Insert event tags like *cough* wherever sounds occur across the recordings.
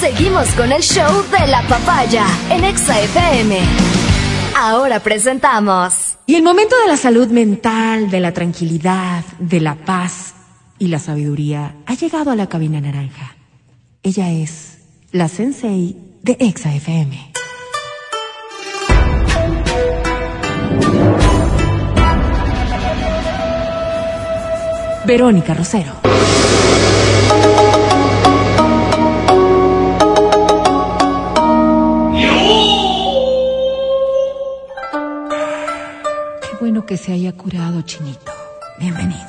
Seguimos con el show de la papaya en Exa FM. Ahora presentamos. Y el momento de la salud mental, de la tranquilidad, de la paz y la sabiduría ha llegado a la cabina naranja. Ella es la sensei de Exa FM. Verónica Rosero. Que se haya curado, Chinito. Bienvenido.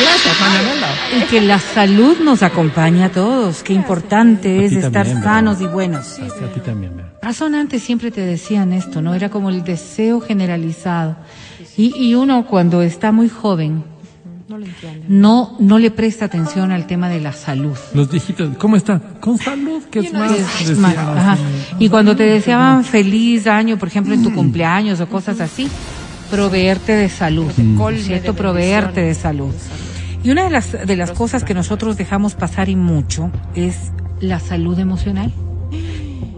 Gracias, Manuela. Y que la salud nos acompañe a todos. Qué importante es estar sanos y buenos. A ti también, Vero. Razón antes siempre te decían esto, ¿no? Era como el deseo generalizado. Y, y uno cuando está muy joven no, no le presta atención al tema de la salud. Los viejitos, ¿cómo está? Con salud, que es más. Es más, ajá. Y cuando te deseaban feliz año, por ejemplo, en tu cumpleaños o cosas así, proveerte de salud, ¿cierto? Proveerte de salud. Y una de las, de las cosas que nosotros dejamos pasar y mucho es la salud emocional.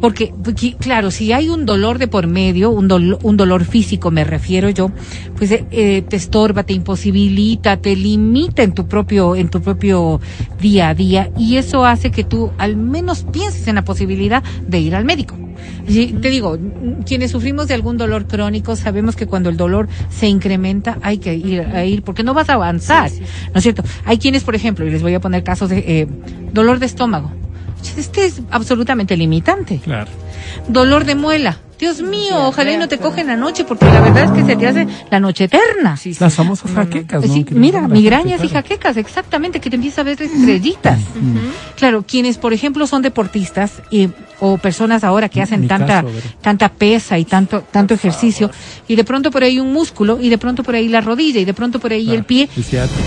Porque, porque, claro, si hay un dolor de por medio, un, dolo- un dolor físico me refiero yo, pues eh, eh, te estorba, te imposibilita, te limita en tu propio, en tu propio día a día y eso hace que tú al menos pienses en la posibilidad de ir al médico. Y te digo, quienes sufrimos de algún dolor crónico sabemos que cuando el dolor se incrementa hay que ir a ir porque no vas a avanzar, ¿no es cierto? Hay quienes, por ejemplo, y les voy a poner casos de eh, dolor de estómago. Este es absolutamente limitante. Claro. Dolor de muela. Dios mío, ojalá y no te cogen la noche, porque la verdad es que se te hace la noche eterna. Las famosas jaquecas, ¿no? Sí, Que mira, migrañas y jaquecas, exactamente, que te empieza a ver estrellitas. Claro, quienes, por ejemplo, son deportistas y, o personas ahora que hacen mi tanta, caso, tanta pesa y tanto, tanto ejercicio, y de pronto por ahí un músculo, y de pronto por ahí la rodilla, y de pronto por ahí Claro, el pie,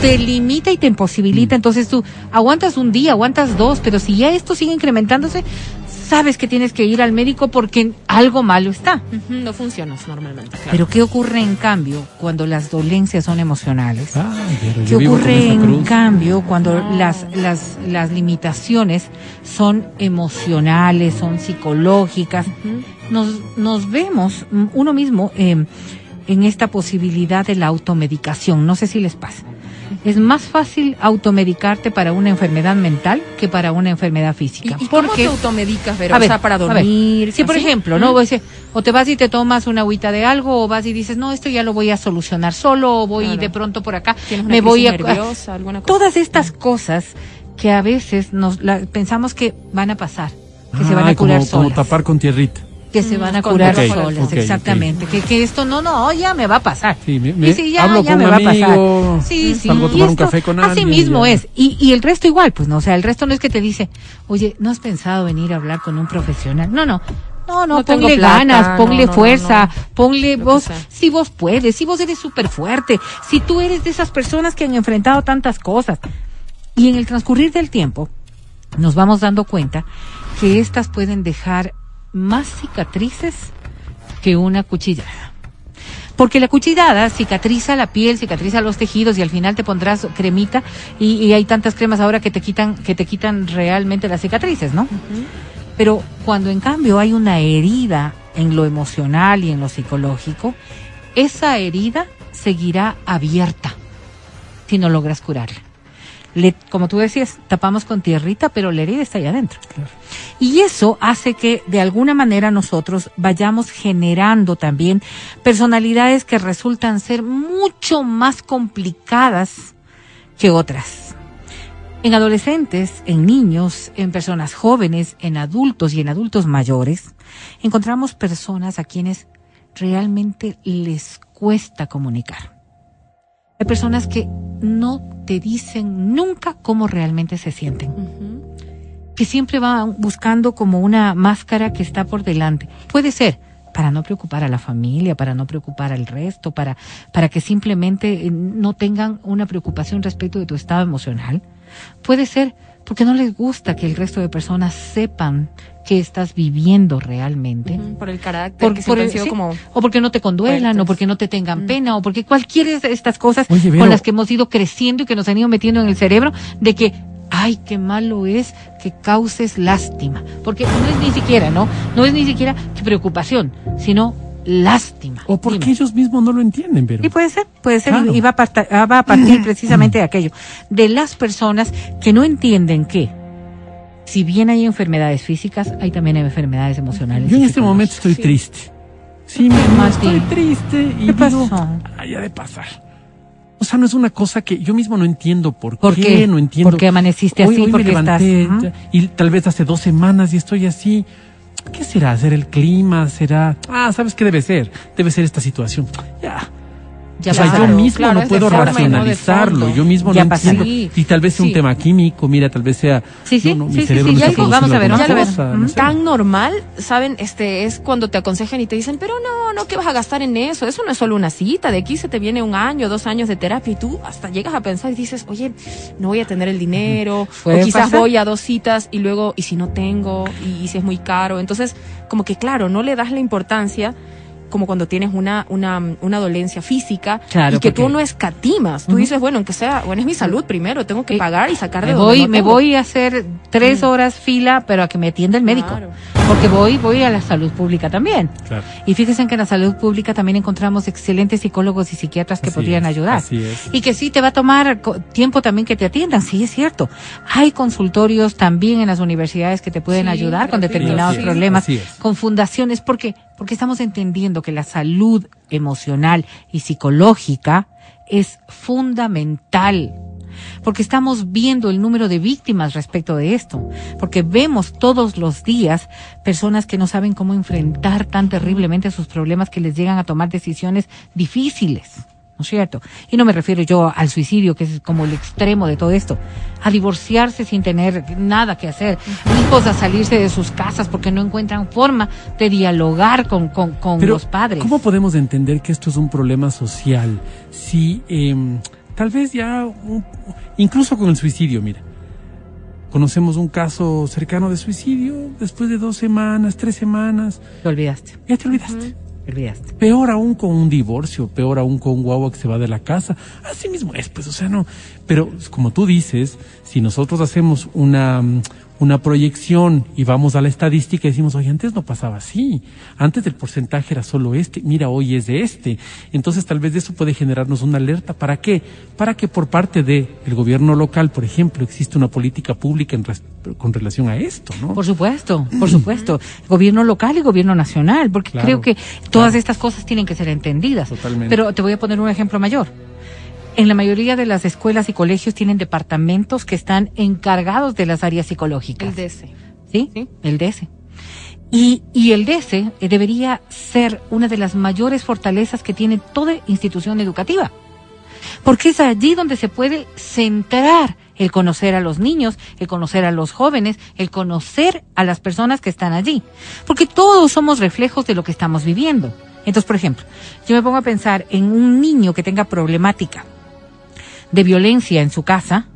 te limita y te imposibilita. Entonces tú aguantas un día, aguantas dos, pero si ya esto sigue incrementándose, sabes que tienes que ir al médico porque algo malo está. No funcionas normalmente. claro. Pero ¿qué ocurre en cambio cuando las dolencias son emocionales? Ay, ¿Qué ocurre en cruz. cambio cuando las, las, las limitaciones son emocionales, son psicológicas? Nos, nos vemos mm, uno mismo eh, en esta posibilidad de la automedicación. No sé si les pasa. Es más fácil automedicarte para una enfermedad mental que para una enfermedad ¿Y, física. y cómo Porque- te automedicas, Vero? a o ver, sea, para dormir. Si por ¿así? ejemplo, ¿no? Eh, O te vas y te tomas una agüita de algo, o vas y dices, no, esto ya lo voy a solucionar solo, o voy Claro. de pronto por acá, ¿Tienes una me voy a... nerviosa, alguna cosa? Todas estas cosas que a veces nos la- pensamos que van a pasar, que se van a curar como, como solas, tapar con tierrita. Que se van a con curar Ok, solas, exactamente, Que, que esto no, no, ya me va a pasar. Sí, me- me- Y sí, ya, hablo ya con me un va amigo, a pasar. Sí, sí. salgo a un esto café con Así mismo ya. es. Y, y el resto igual, pues no, o sea, el resto no es que te dice, oye, ¿no has pensado venir a hablar con un profesional? No, no. No, no, No ponle plata, ganas, ponle no, no, fuerza, no. ponle Lo vos, si vos puedes, si vos eres súper fuerte, si tú eres de esas personas que han enfrentado tantas cosas. Y en el transcurrir del tiempo, nos vamos dando cuenta que estas pueden dejar más cicatrices que una cuchillada. Porque la cuchillada cicatriza la piel, cicatriza los tejidos y al final te pondrás cremita y, y hay tantas cremas ahora que te quitan, que te quitan realmente las cicatrices, ¿no? Pero cuando en cambio hay una herida en lo emocional y en lo psicológico, esa herida seguirá abierta si no logras curarla. Le, como tú decías, tapamos con tierrita, pero la herida está ahí adentro. Y eso hace que de alguna manera nosotros vayamos generando también personalidades que resultan ser mucho más complicadas que otras. En adolescentes, en niños, en personas jóvenes, en adultos y en adultos mayores, encontramos personas a quienes realmente les cuesta comunicar. Hay personas que no te dicen nunca cómo realmente se sienten Ujú. que siempre van buscando como una máscara que está por delante. Puede ser para no preocupar a la familia, para no preocupar al resto, para, para que simplemente eh, no tengan una preocupación respecto de tu estado emocional. Puede ser porque no les gusta que el resto de personas sepan que estás viviendo realmente. Por el carácter, Por- que por el- han sido sí, como... o porque no te conduelan, o porque no te tengan pena, o porque cualquiera de estas cosas Oye, con las que hemos ido creciendo y que nos han ido metiendo en el cerebro, de que ay, qué malo es que causes lástima. Porque no es ni siquiera, ¿no? No es ni siquiera preocupación, sino lástima. O porque ellos mismos no lo entienden, pero. Y puede ser, puede ser, y va a, partir, va a partir *clears throat* precisamente de aquello, de las personas que no entienden que, si bien hay enfermedades físicas, hay también enfermedades emocionales. Yo en este momento estoy triste. Sí, me estoy triste y ¿Qué pasó? Digo, de pasar. O sea, no es una cosa que yo mismo no entiendo por, qué, no entiendo. ¿Por qué amaneciste así? Hoy me levanté y tal vez hace dos semanas y estoy así. ¿Qué será? ¿Será el clima? ¿Será? Ah, ¿sabes qué debe ser? Debe ser esta situación. Ya, o sea, yo mismo no puedo racionalizarlo, yo mismo no entiendo. Y tal vez sea un tema químico, mira, tal vez sea. Sí, sí, mi cerebro no vamos a ver, vamos a ver. Tan normal, saben, este es cuando te aconsejan y te dicen, pero no, no, ¿qué vas a gastar en eso? Eso no es solo una cita, de aquí se te viene un año, dos años de terapia y tú hasta llegas a pensar y dices, oye, no voy a tener el dinero, o quizás voy a dos citas y luego, y si no tengo, y si es muy caro. Entonces, como que claro, no le das la importancia como cuando tienes una, una, una dolencia física y que tú no escatimas. Tú dices, bueno, aunque sea, bueno, es mi salud primero, tengo que pagar y sacar de me voy, Me voy a hacer tres horas fila, pero a que me atienda el médico. Porque voy, voy a la salud pública también. Y fíjense que en la salud pública también encontramos excelentes psicólogos y psiquiatras que podrían ayudar. Y que sí te va a tomar tiempo también que te atiendan, sí es cierto. Hay consultorios también en las universidades que te pueden ayudar con determinados problemas, con fundaciones, porque porque estamos entendiendo que la salud emocional y psicológica es fundamental. Porque estamos viendo el número de víctimas respecto de esto. Porque vemos todos los días personas que no saben cómo enfrentar tan terriblemente sus problemas que les llegan a tomar decisiones difíciles. ¿No es cierto? Y no me refiero yo al suicidio, que es como el extremo de todo esto, a divorciarse sin tener nada que hacer, hijos a salirse de sus casas porque no encuentran forma de dialogar con, con, con los padres. ¿Cómo podemos entender que esto es un problema social? Si eh, tal vez ya, incluso con el suicidio, mira, conocemos un caso cercano de suicidio después de dos semanas, tres semanas. Te olvidaste. Ya te olvidaste. Peor aún con un divorcio, peor aún con un guagua que se va de la casa. Así mismo es, pues, o sea, no. Pero como tú dices, si nosotros hacemos una, una proyección y vamos a la estadística y decimos, oye, antes no pasaba así, antes el porcentaje era solo este, mira, hoy es de este. Entonces tal vez eso puede generarnos una alerta. ¿Para qué? Para que por parte del el gobierno local, por ejemplo, existe una política pública en con relación a esto, ¿no? Por supuesto, por supuesto. gobierno local y gobierno nacional, porque creo que todas estas cosas tienen que ser entendidas. Totalmente. Pero te voy a poner un ejemplo mayor en la mayoría de las escuelas y colegios tienen departamentos que están encargados de las áreas psicológicas. El DS. ¿Sí? ¿Sí? El DS. Y, y el DS eh, debería ser una de las mayores fortalezas que tiene toda institución educativa. Porque es allí donde se puede centrar el conocer a los niños, el conocer a los jóvenes, el conocer a las personas que están allí. Porque todos somos reflejos de lo que estamos viviendo. Entonces, por ejemplo, yo me pongo a pensar en un niño que tenga problemática de violencia en su casa,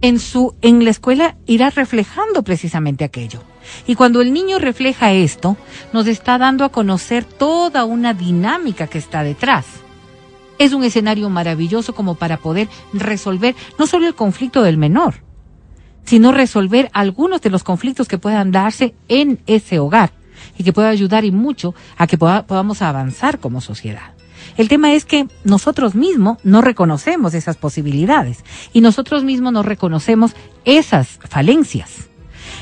en su en la escuela irá reflejando precisamente aquello. Y cuando el niño refleja esto, nos está dando a conocer toda una dinámica que está detrás. Es un escenario maravilloso como para poder resolver no solo el conflicto del menor, sino resolver algunos de los conflictos que puedan darse en ese hogar y que pueda ayudar y mucho a que podamos avanzar como sociedad. El tema es que nosotros mismos no reconocemos esas posibilidades y nosotros mismos no reconocemos esas falencias.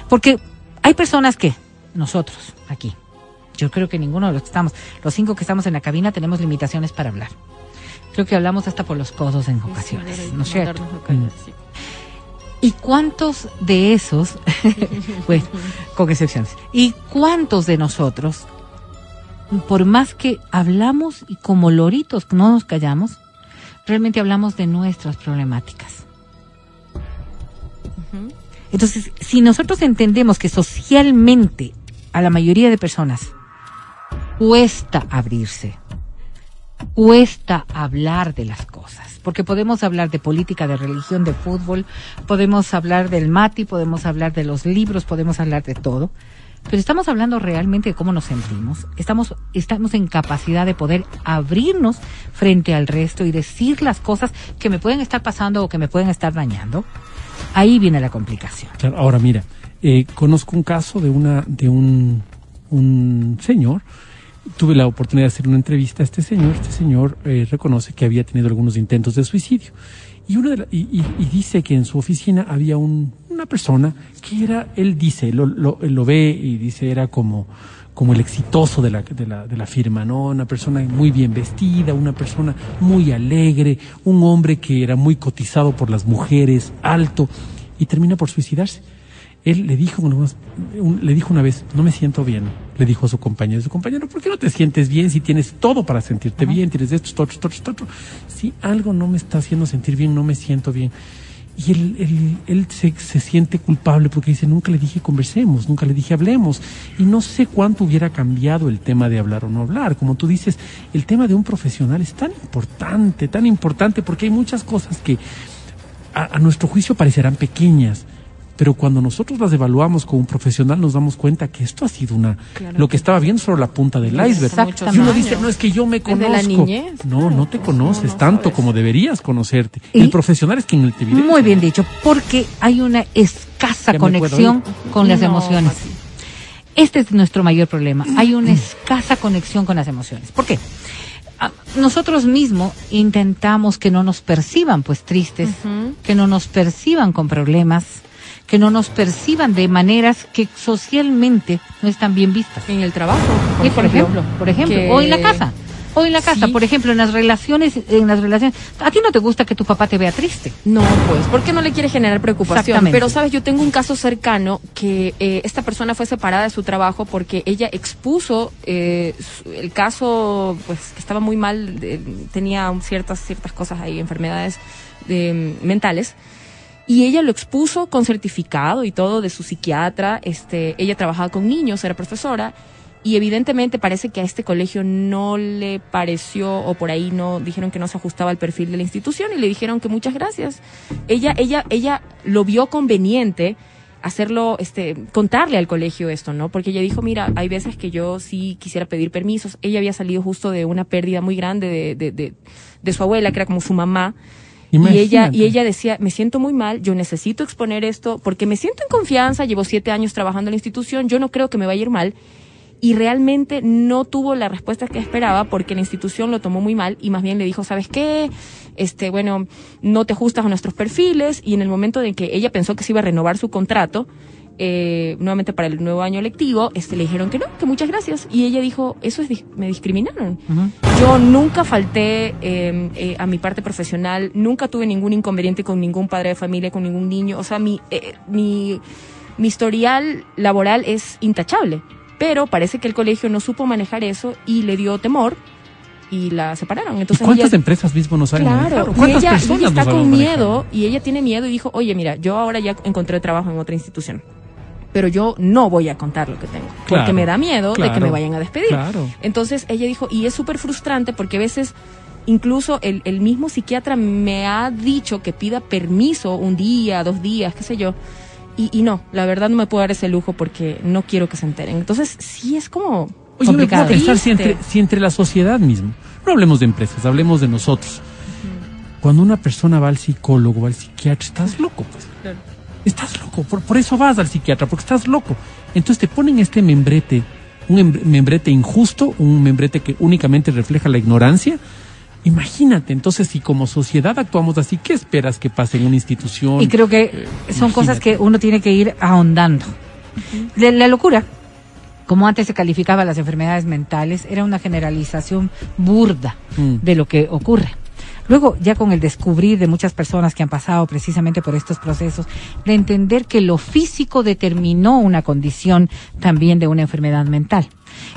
Porque hay personas que, nosotros aquí, yo creo que ninguno de los que estamos, los cinco que estamos en la cabina tenemos limitaciones para hablar. Creo que hablamos hasta por los codos en ocasiones, ¿no es cierto? Mm. ¿Y cuántos de esos, *laughs* bueno, con excepciones, y cuántos de nosotros por más que hablamos y como loritos no nos callamos, realmente hablamos de nuestras problemáticas. Entonces, si nosotros entendemos que socialmente a la mayoría de personas cuesta abrirse, cuesta hablar de las cosas, porque podemos hablar de política, de religión, de fútbol, podemos hablar del mati, podemos hablar de los libros, podemos hablar de todo, pero estamos hablando realmente de cómo nos sentimos. Estamos, estamos en capacidad de poder abrirnos frente al resto y decir las cosas que me pueden estar pasando o que me pueden estar dañando. ahí viene la complicación. Ahora mira, eh, conozco un caso de una de un, un señor tuve la oportunidad de hacer una entrevista a este señor. Este señor eh, reconoce que había tenido algunos intentos de suicidio. Y, una de y, dice que en su oficina había un, una persona que era, él dice, lo, lo, lo ve y dice, era como, como el exitoso de la, de, la, de la firma, ¿no? Una persona muy bien vestida, una persona muy alegre, un hombre que era muy cotizado por las mujeres, alto, y termina por suicidarse. Él le dijo, le dijo una vez, no me siento bien, le dijo a su compañero, su compañero, ¿por qué no te sientes bien si tienes todo para sentirte bien? Tienes esto, esto, esto, esto, esto. Si algo no me está haciendo sentir bien, no me siento bien. Y él, él, él se, se, siente culpable porque dice, nunca le dije conversemos, nunca le dije hablemos. Y no sé cuánto hubiera cambiado el tema de hablar o no hablar. Como tú dices, el tema de un profesional es tan importante, tan importante porque hay muchas cosas que a, a nuestro juicio parecerán pequeñas, pero cuando nosotros las evaluamos como un profesional nos damos cuenta que esto ha sido una lo que estaba viendo solo la punta del iceberg. Y uno dice, no es que yo me conozco. no, no te conoces tanto como deberías conocerte. el profesional es quien te evidencia. Muy bien dicho, porque hay una escasa conexión con las emociones. Este es nuestro mayor problema. Hay una escasa conexión con las emociones. ¿Por qué? Ah, nosotros mismos intentamos que no nos perciban pues tristes, que no nos perciban con problemas, que no nos perciban de maneras que socialmente no están bien vistas. En el trabajo, por, ejemplo, por ejemplo, o en la casa. O en la casa, por ejemplo, en las relaciones, en las relaciones, a ti no te gusta que tu papá te vea triste. No, pues, porque no le quiere generar preocupación. Pero sabes, yo tengo un caso cercano que eh, esta persona fue separada de su trabajo porque ella expuso eh, el caso, pues, que estaba muy mal, tenía ciertas ciertas cosas ahí, enfermedades de, mentales y ella lo expuso con certificado y todo de su psiquiatra. Este, ella trabajaba con niños, era profesora y evidentemente parece que a este colegio no le pareció o por ahí no dijeron que no se ajustaba al perfil de la institución y le dijeron que muchas gracias. Ella ella ella lo vio conveniente hacerlo este contarle al colegio esto, ¿no? Porque ella dijo, "Mira, hay veces que yo sí quisiera pedir permisos." Ella había salido justo de una pérdida muy grande de de, de, de su abuela, que era como su mamá y ella, y ella decía, me siento muy mal, yo necesito exponer esto porque me siento en confianza, llevo siete años trabajando en la institución, yo no creo que me vaya a ir mal. Y realmente no tuvo la respuesta que esperaba porque la institución lo tomó muy mal y más bien le dijo, ¿sabes qué? Este, bueno, no te ajustas a nuestros perfiles y en el momento de que ella pensó que se iba a renovar su contrato, eh, nuevamente para el nuevo año lectivo, este, le dijeron que no, que muchas gracias. Y ella dijo, eso es, me discriminaron. Yo nunca falté em, eh, a mi parte profesional, nunca tuve ningún inconveniente con ningún padre de familia, con ningún niño. O sea, mi, eh, mi, mi historial laboral es intachable. Pero parece que el colegio no supo manejar eso y le dio temor y la separaron. Entonces ¿Cuántas empresas mismo nos han Claro, y ella, está con miedo y ella tiene miedo y dijo, oye, mira, yo ahora ya encontré trabajo en otra institución pero yo no voy a contar lo que tengo, porque me da miedo de que me vayan a despedir. Entonces ella dijo, y es súper frustrante porque a veces incluso el, el, mismo psiquiatra me ha dicho que pida permiso un día, dos días, qué sé yo, y, y no, la verdad no me puedo dar ese lujo porque no quiero que se enteren. Entonces sí es como... complicado. pensar si entre, si entre la sociedad mismo, no hablemos de empresas, hablemos de nosotros. Cuando una persona va al psicólogo, va al psiquiatra, estás loco, pues. Estás loco, por, eso vas al psiquiatra, porque estás loco. Entonces te ponen este membrete, un membrete injusto, un membrete que únicamente refleja la ignorancia. Imagínate, entonces si como sociedad actuamos así, ¿qué esperas que pase en una institución? Y creo que eh, son cosas que uno tiene que ir ahondando. la, locura, como antes se calificaba las enfermedades mentales, era una generalización burda mm. de lo que ocurre. Luego, ya con el descubrir de muchas personas que han pasado precisamente por estos procesos, de entender que lo físico determinó una condición también de una enfermedad mental.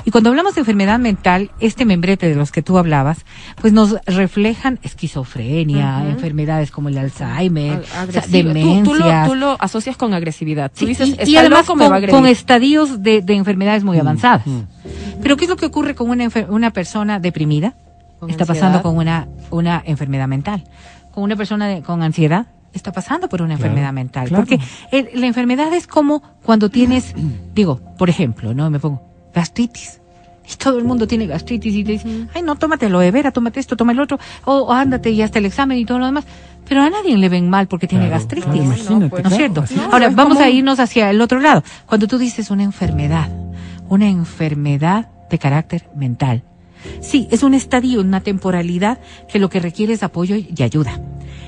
Y cuando hablamos de enfermedad mental, este membrete de los que tú hablabas, pues nos reflejan esquizofrenia, enfermedades como el Alzheimer, demencia. Tú, lo, asocias con agresividad. y, además con, estadios de, enfermedades muy avanzadas. Pero ¿qué es lo que ocurre con una, una persona deprimida? Está pasando con una, una enfermedad mental. Con una persona con ansiedad, está pasando por una enfermedad mental. Porque la enfermedad es como cuando tienes, digo, por ejemplo, ¿no? Me pongo gastritis. Y todo el mundo tiene gastritis y te dicen, ay, no, tómate lo de vera, tómate esto, toma el otro, o, ándate y hasta el examen y todo lo demás. pero a nadie le ven mal porque tiene gastritis. ¿no, es cierto? Ahora, vamos a irnos hacia el otro lado. Cuando tú dices una enfermedad, una enfermedad de carácter mental. Sí, es un estadio, una temporalidad que lo que requiere es apoyo y ayuda.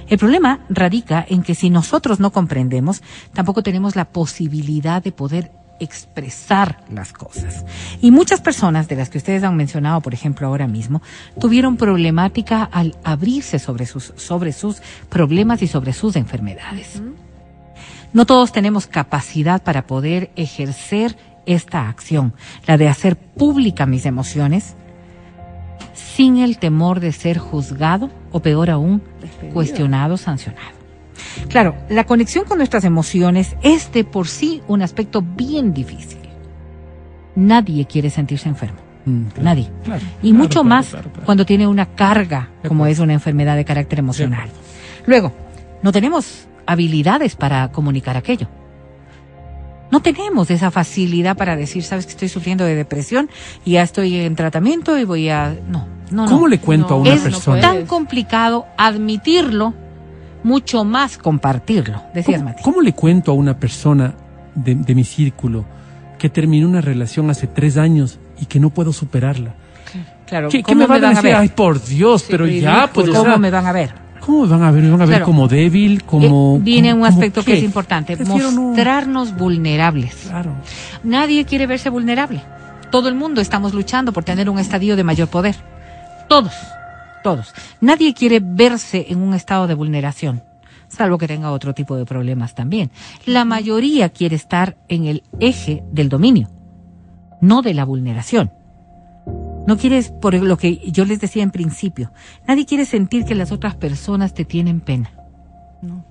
El problema radica en que si nosotros no comprendemos, tampoco tenemos la posibilidad de poder expresar las cosas. Y muchas personas de las que ustedes han mencionado, por ejemplo, ahora mismo, tuvieron problemática al abrirse sobre sus, sobre sus problemas y sobre sus enfermedades. No todos tenemos capacidad para poder ejercer esta acción, la de hacer pública mis emociones, sin el temor de ser juzgado o peor aún, cuestionado, sancionado. Claro, la conexión con nuestras emociones es de por sí un aspecto bien difícil. Nadie quiere sentirse enfermo. Mm, Nadie. y mucho más cuando tiene una carga como es una enfermedad de carácter emocional. Luego, no tenemos habilidades para comunicar aquello. No tenemos esa facilidad para decir, sabes que estoy sufriendo de depresión y ya estoy en tratamiento y voy a... No, no, ¿Cómo le cuento a una persona? Es tan complicado admitirlo mucho más compartirlo, decías ¿Cómo, ¿Cómo le cuento a una persona de, mi círculo que terminó una relación hace tres años y que no puedo superarla? Claro, ¿Qué, me, van, a decir? Ay, por Dios, pero ya, pues. ¿Cómo me van a ver? ¿Cómo van a ver? ¿Me van a ver como débil? como eh, Viene un aspecto que es importante, mostrarnos vulnerables. Claro. Nadie quiere verse vulnerable. Todo el mundo estamos luchando por tener un estadio de mayor poder. Todos todos. Nadie quiere verse en un estado de vulneración, salvo que tenga otro tipo de problemas también. La mayoría quiere estar en el eje del dominio, no de la vulneración. No quieres, por lo que yo les decía en principio, nadie quiere sentir que las otras personas te tienen pena. No.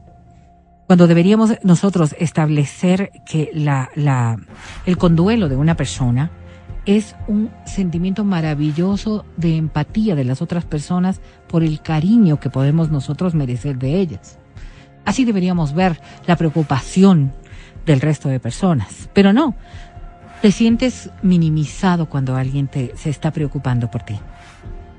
Cuando deberíamos nosotros establecer que la, la, el conduelo de una persona es un sentimiento maravilloso de empatía de las otras personas por el cariño que podemos nosotros merecer de ellas. Así deberíamos ver la preocupación del resto de personas. Pero no, te sientes minimizado cuando alguien te, se está preocupando por ti.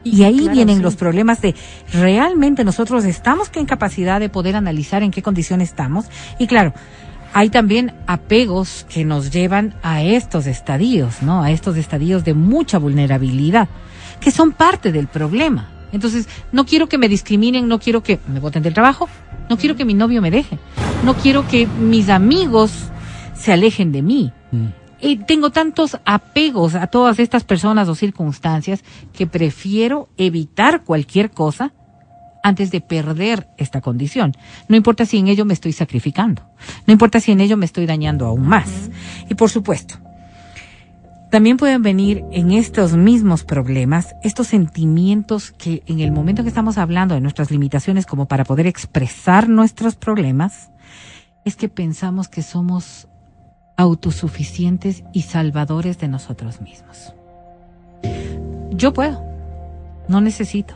Y ahí vienen los problemas de realmente nosotros estamos en capacidad de poder analizar en qué condiciones estamos. Y claro, hay también apegos que nos llevan a estos estadios, ¿no? A estos estadios de mucha vulnerabilidad, que son parte del problema. Entonces, no quiero que me discriminen, no quiero que me voten del trabajo, no quiero que mi novio me deje, no quiero que mis amigos se alejen de mí. Mm. Y tengo tantos apegos a todas estas personas o circunstancias que prefiero evitar cualquier cosa antes de perder esta condición. No importa si en ello me estoy sacrificando, no importa si en ello me estoy dañando aún más. Y por supuesto, también pueden venir en estos mismos problemas estos sentimientos que en el momento que estamos hablando de nuestras limitaciones como para poder expresar nuestros problemas, es que pensamos que somos autosuficientes y salvadores de nosotros mismos. Yo puedo, no necesito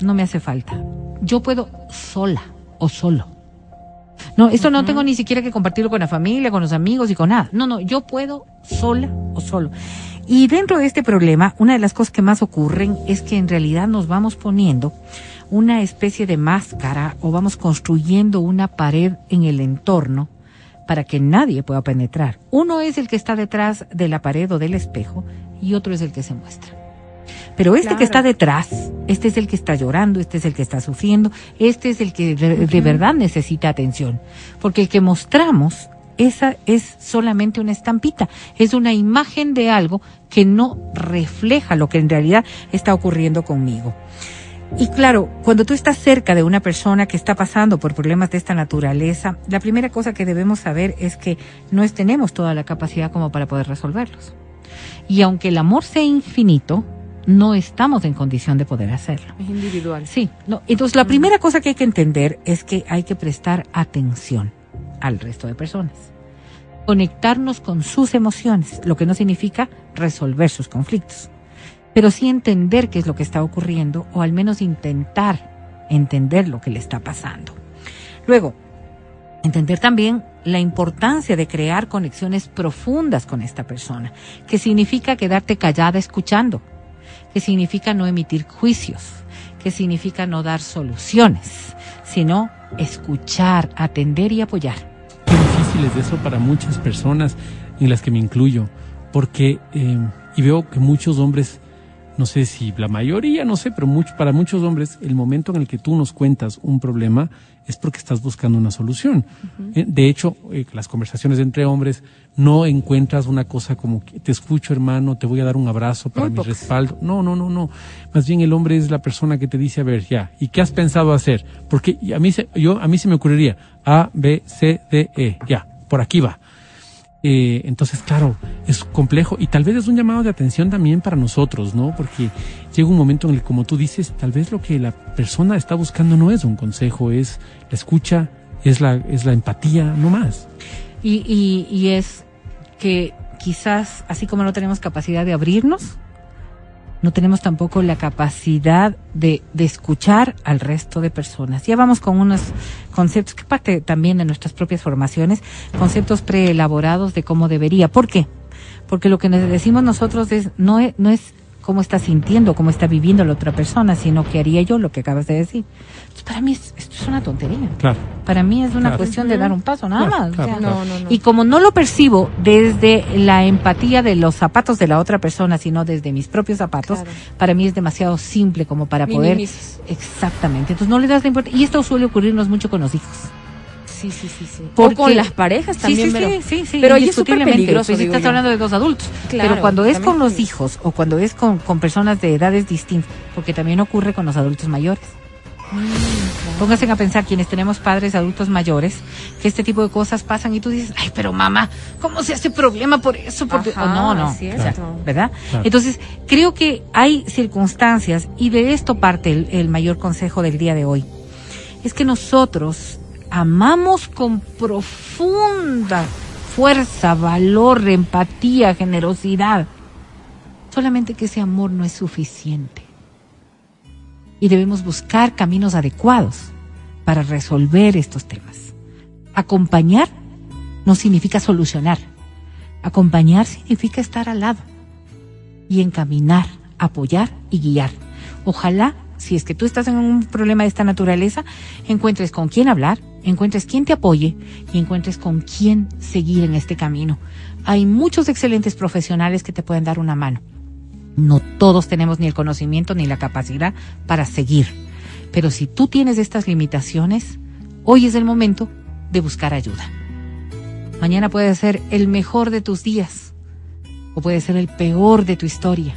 no me hace falta. Yo puedo sola o solo. No, esto no tengo ni siquiera que compartirlo con la familia, con los amigos y con nada. No, no, yo puedo sola o solo. Y dentro de este problema, una de las cosas que más ocurren es que en realidad nos vamos poniendo una especie de máscara o vamos construyendo una pared en el entorno para que nadie pueda penetrar. Uno es el que está detrás de la pared o del espejo y otro es el que se muestra. Pero este que está detrás, este es el que está llorando, este es el que está sufriendo, este es el que de, verdad necesita atención. Porque el que mostramos, esa es solamente una estampita, es una imagen de algo que no refleja lo que en realidad está ocurriendo conmigo. Y claro, cuando tú estás cerca de una persona que está pasando por problemas de esta naturaleza, la primera cosa que debemos saber es que no tenemos toda la capacidad como para poder resolverlos. Y aunque el amor sea infinito, no estamos en condición de poder hacerlo. Es individual. Sí. No. Entonces, la primera cosa que hay que entender es que hay que prestar atención al resto de personas. Conectarnos con sus emociones, lo que no significa resolver sus conflictos, pero sí entender qué es lo que está ocurriendo o al menos intentar entender lo que le está pasando. Luego, entender también la importancia de crear conexiones profundas con esta persona, que significa quedarte callada escuchando, que significa no emitir juicios, que significa no dar soluciones, sino escuchar, atender y apoyar. Qué difícil es eso para muchas personas, en las que me incluyo, porque, eh, y veo que muchos hombres no sé si la mayoría, no sé, pero mucho, para muchos hombres, el momento en el que tú nos cuentas un problema es porque estás buscando una solución. Eh, de hecho, eh, las conversaciones entre hombres no encuentras una cosa como te escucho hermano, te voy a dar un abrazo para mi respaldo. No, no, no, no. Más bien el hombre es la persona que te dice, a ver, ya, ¿y qué has pensado hacer? Porque a mí se, yo, a mí se me ocurriría A, B, C, D, E, ya, por aquí va. Eh, entonces, claro, es complejo y tal vez es un llamado de atención también para nosotros, ¿no? Porque llega un momento en el que, como tú dices, tal vez lo que la persona está buscando no es un consejo, es la escucha, es la, es la empatía, no más. Y, y, y es que quizás, así como no tenemos capacidad de abrirnos, no tenemos tampoco la capacidad de, de, escuchar al resto de personas. Ya vamos con unos conceptos que parte también de nuestras propias formaciones, conceptos preelaborados de cómo debería. ¿Por qué? Porque lo que decimos nosotros es, no es, no es cómo está sintiendo, cómo está viviendo la otra persona, sino que haría yo lo que acabas de decir. para mí esto es una tontería. Claro. Para mí es una cuestión de dar un paso, nada más. y como no lo percibo desde la empatía de los zapatos de la otra persona, sino desde mis propios zapatos, para mí es demasiado simple como para poder... Exactamente. Entonces no le das la importancia. Y esto suele ocurrirnos mucho con los hijos. Sí, sí, sí, sí. Porque, o con las parejas también. Sí, sí, sí, sí, Pero ahí es súper peligroso. Pues, estás hablando de dos adultos. pero cuando es con los hijos o cuando es con, con personas de edades distintas, porque también ocurre con los adultos mayores. Mm, Pónganse a pensar quienes tenemos padres adultos mayores que este tipo de cosas pasan y tú dices, ay, pero mamá, ¿cómo se hace problema por eso? Porque... no, no, ¿verdad? Entonces, creo que hay circunstancias y de esto parte el mayor consejo del día de hoy. Es que nosotros amamos con profunda fuerza, valor, empatía, generosidad. Solamente que ese amor no es suficiente. Y debemos buscar caminos adecuados para resolver estos temas. Acompañar no significa solucionar. Acompañar significa estar al lado y encaminar, apoyar y guiar. Ojalá, si es que tú estás en un problema de esta naturaleza, encuentres con quién hablar, encuentres quien te apoye y encuentres con quién seguir en este camino. Hay muchos excelentes profesionales que te pueden dar una mano. No todos tenemos ni el conocimiento ni la capacidad para seguir. Pero si tú tienes estas limitaciones, hoy es el momento de buscar ayuda. Mañana puede ser el mejor de tus días o puede ser el peor de tu historia.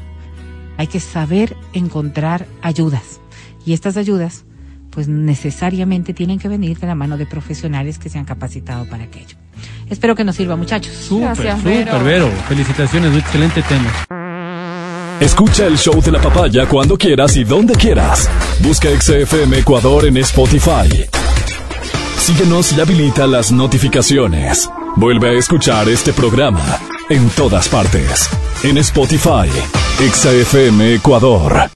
Hay que saber encontrar ayudas. Y estas ayudas pues necesariamente tienen que venir de la mano de profesionales que se han capacitado para aquello. Espero que nos sirva, muchachos. Súper, súper, Vero. Felicitaciones, un excelente tema. Escucha el show de la papaya cuando quieras y donde quieras. Busca XFM Ecuador en Spotify. Síguenos y habilita las notificaciones. Vuelve a escuchar este programa en todas partes. En Spotify, XFM Ecuador.